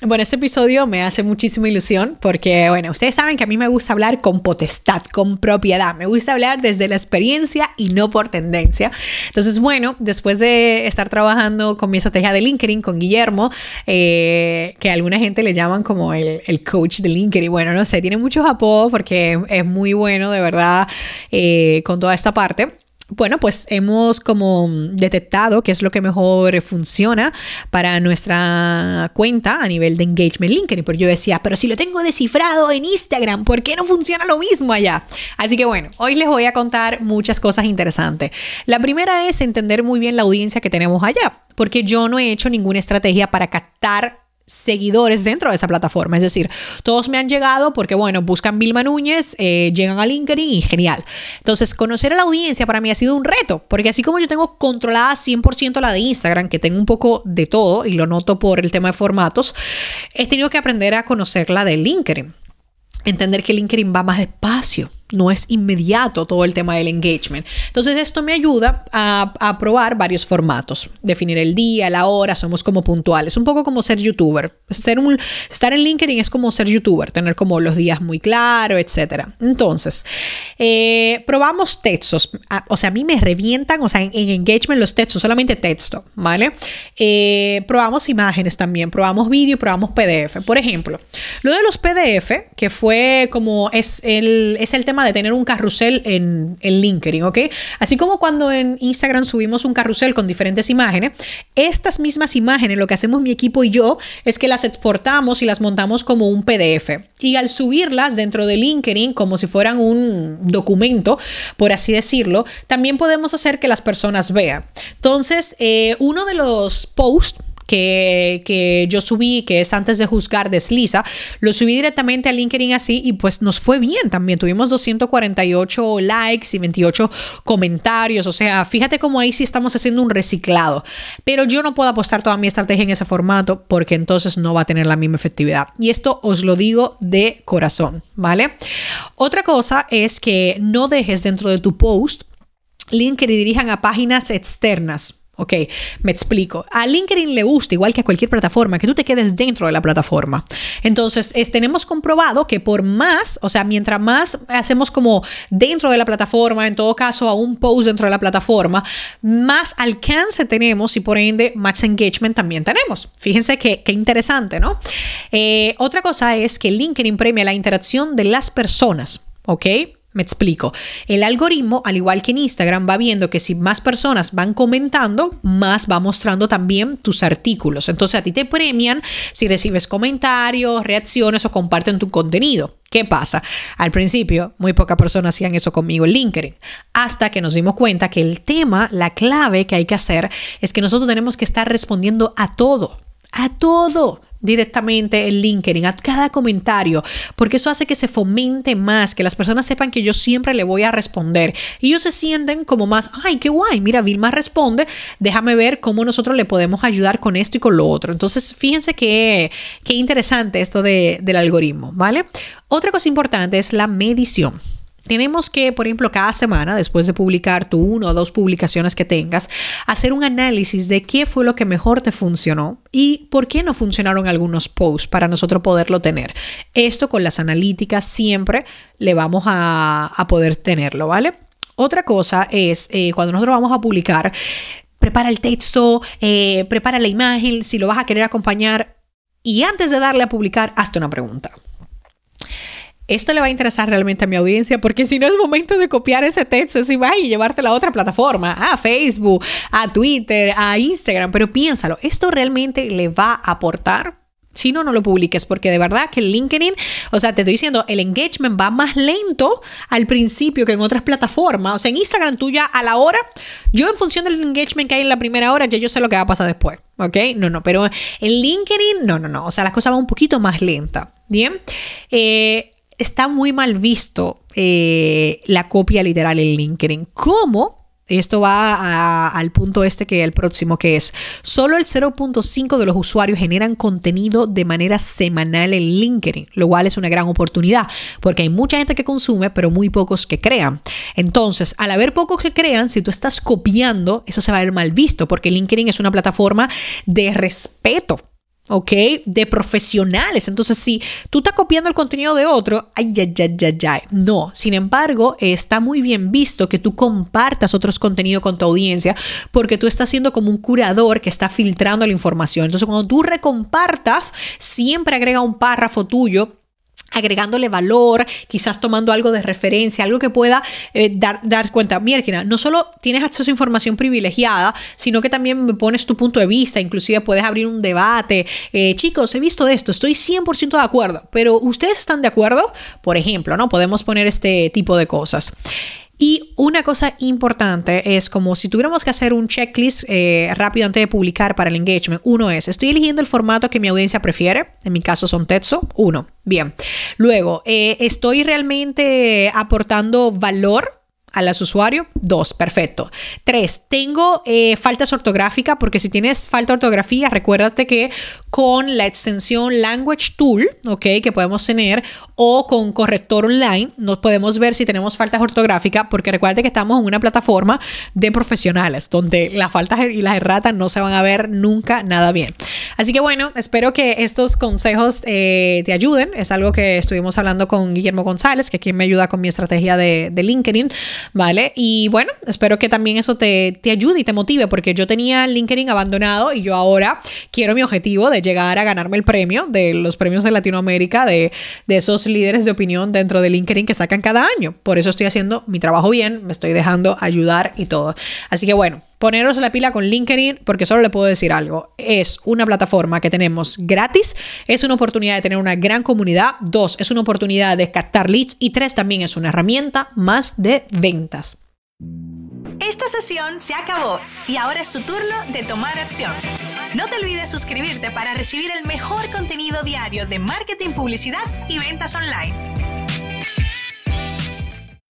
Bueno, este episodio me hace muchísima ilusión porque, bueno, ustedes saben que a mí me gusta hablar con potestad, con propiedad. Me gusta hablar desde la experiencia y no por tendencia. Entonces, bueno, después de estar trabajando con mi estrategia de LinkedIn, con Guillermo, eh, que alguna gente le llaman como el, el, coach de LinkedIn. Bueno, no sé, tiene muchos apodos porque es muy bueno, de verdad, eh, con toda esta parte bueno, pues hemos como detectado qué es lo que mejor funciona para nuestra cuenta a nivel de engagement LinkedIn. Pero yo decía, pero si lo tengo descifrado en Instagram, ¿por qué no funciona lo mismo allá? Así que bueno, hoy les voy a contar muchas cosas interesantes. La primera es entender muy bien la audiencia que tenemos allá, porque yo no he hecho ninguna estrategia para captar seguidores dentro de esa plataforma. Es decir, todos me han llegado porque, bueno, buscan Vilma Núñez, eh, llegan a LinkedIn y genial. Entonces, conocer a la audiencia para mí ha sido un reto, porque así como yo tengo controlada 100% la de Instagram, que tengo un poco de todo y lo noto por el tema de formatos, he tenido que aprender a conocer la de LinkedIn. Entender que LinkedIn va más despacio no es inmediato todo el tema del engagement. Entonces esto me ayuda a, probar varios formatos, definir el día, la hora, somos como puntuales, un poco como ser youtuber. Estar, estar en LinkedIn es como ser youtuber, tener como los días muy claros, etc. Entonces, eh, probamos textos, o sea, a mí me revientan, o sea, en, engagement los textos, solamente texto, ¿vale? Eh, probamos imágenes también, probamos vídeo, probamos PDF. Por ejemplo, lo de los PDF, que fue como es el, es el tema de tener un carrusel en, en LinkedIn, ¿ok? Así como cuando en Instagram subimos un carrusel con diferentes imágenes, estas mismas imágenes, lo que hacemos mi equipo y yo, es que las exportamos y las montamos como un PDF. Y al subirlas dentro de LinkedIn, como si fueran un documento, por así decirlo, también podemos hacer que las personas vean. Entonces, eh, uno de los posts que, yo subí, que es antes de juzgar, desliza, lo subí directamente a LinkedIn así y pues nos fue bien también. Tuvimos 248 likes y 28 comentarios. O sea, fíjate cómo ahí sí estamos haciendo un reciclado. Pero yo no puedo apostar toda mi estrategia en ese formato porque entonces no va a tener la misma efectividad. Y esto os lo digo de corazón, ¿vale? Otra cosa es que no dejes dentro de tu post link que dirijan a páginas externas. Ok, me explico. A LinkedIn le gusta, igual que a cualquier plataforma, que tú te quedes dentro de la plataforma. Entonces, tenemos comprobado que por más, o sea, mientras más hacemos como dentro de la plataforma, en todo caso a un post dentro de la plataforma, más alcance tenemos y por ende más engagement también tenemos. Fíjense qué interesante, ¿no? Eh, otra cosa es que LinkedIn premia la interacción de las personas. ¿ok? Me explico. El algoritmo, al igual que en Instagram, va viendo que si más personas van comentando, más va mostrando también tus artículos. Entonces a ti te premian si recibes comentarios, reacciones o comparten tu contenido. ¿Qué pasa? Al principio, muy pocas personas hacían eso conmigo en LinkedIn, hasta que nos dimos cuenta que el tema, la clave que hay que hacer es que nosotros tenemos que estar respondiendo a todo, a todo directamente el LinkedIn, a cada comentario, porque eso hace que se fomente más, que las personas sepan que yo siempre le voy a responder y ellos se sienten como más, ay, qué guay, mira, Vilma responde, déjame ver cómo nosotros le podemos ayudar con esto y con lo otro. Entonces, fíjense qué, qué interesante esto de, del algoritmo, ¿vale? Otra cosa importante es la medición tenemos que, por ejemplo, cada semana, después de publicar tu una o dos publicaciones que tengas, hacer un análisis de qué fue lo que mejor te funcionó y por qué no funcionaron algunos posts para nosotros poderlo tener. Esto con las analíticas siempre le vamos a, poder tenerlo, ¿vale? Otra cosa es eh, cuando nosotros vamos a publicar, prepara el texto, eh, prepara la imagen, si lo vas a querer acompañar y antes de darle a publicar, hazte una pregunta esto le va a interesar realmente a mi audiencia porque si no es momento de copiar ese texto, si vas y llevártelo a otra plataforma, a Facebook, a Twitter, a Instagram, pero piénsalo, ¿esto realmente le va a aportar? Si no, no lo publiques, porque de verdad que LinkedIn, o sea, te estoy diciendo, el engagement va más lento al principio que en otras plataformas. O sea, en Instagram tú ya a la hora, yo en función del engagement que hay en la primera hora, ya yo sé lo que va a pasar después. ¿Ok? No, no, pero en LinkedIn, no, no, no. O sea, las cosas van un poquito más lenta. Bien. Eh, está muy mal visto eh, la copia literal en LinkedIn. ¿Cómo? esto va al punto este que el próximo, que es solo el 0.5 de los usuarios generan contenido de manera semanal en LinkedIn, lo cual es una gran oportunidad, porque hay mucha gente que consume, pero muy pocos que crean. Entonces, al haber pocos que crean, si tú estás copiando, eso se va a ver mal visto, porque LinkedIn es una plataforma de respeto. ¿Ok? De profesionales. Entonces, si tú estás copiando el contenido de otro, ay, ya, ya, ya, ya. No. Sin embargo, está muy bien visto que tú compartas otros contenidos con tu audiencia porque tú estás siendo como un curador que está filtrando la información. Entonces, cuando tú recompartas, siempre agrega un párrafo tuyo agregándole valor, quizás tomando algo de referencia, algo que pueda eh, dar, dar cuenta. Mira, no solo tienes acceso a información privilegiada, sino que también me pones tu punto de vista, inclusive puedes abrir un debate. Eh, chicos, he visto esto, estoy 100% de acuerdo, pero ¿ustedes están de acuerdo? Por ejemplo, ¿no? Podemos poner este tipo de cosas. Y una cosa importante es como si tuviéramos que hacer un checklist eh, rápido antes de publicar para el engagement. Uno es, estoy eligiendo el formato que mi audiencia prefiere. En mi caso son texto. Uno. Bien. Luego, eh, estoy realmente aportando valor a las usuarios. Dos, perfecto. Tres, tengo eh, faltas ortográficas porque si tienes falta de ortografía, recuérdate que con la extensión Language Tool, ¿ok? Que podemos tener o con corrector online, nos podemos ver si tenemos faltas ortográficas porque recuerde que estamos en una plataforma de profesionales donde las faltas y las erratas no se van a ver nunca nada bien. Así que bueno, espero que estos consejos eh, te ayuden. Es algo que estuvimos hablando con Guillermo González, que quien me ayuda con mi estrategia de, de LinkedIn. ¿Vale? Y bueno, espero que también eso te, te ayude y te motive, porque yo tenía LinkedIn abandonado y yo ahora quiero mi objetivo de llegar a ganarme el premio de los premios de Latinoamérica, de, de esos líderes de opinión dentro de LinkedIn que sacan cada año. Por eso estoy haciendo mi trabajo bien, me estoy dejando ayudar y todo. Así que bueno, poneros la pila con LinkedIn porque solo le puedo decir algo. Es una plataforma que tenemos gratis, es una oportunidad de tener una gran comunidad, dos, es una oportunidad de captar leads y tres, también es una herramienta más de ventas. Esta sesión se acabó y ahora es tu turno de tomar acción. No te olvides suscribirte para recibir el mejor contenido diario de marketing, publicidad y ventas online.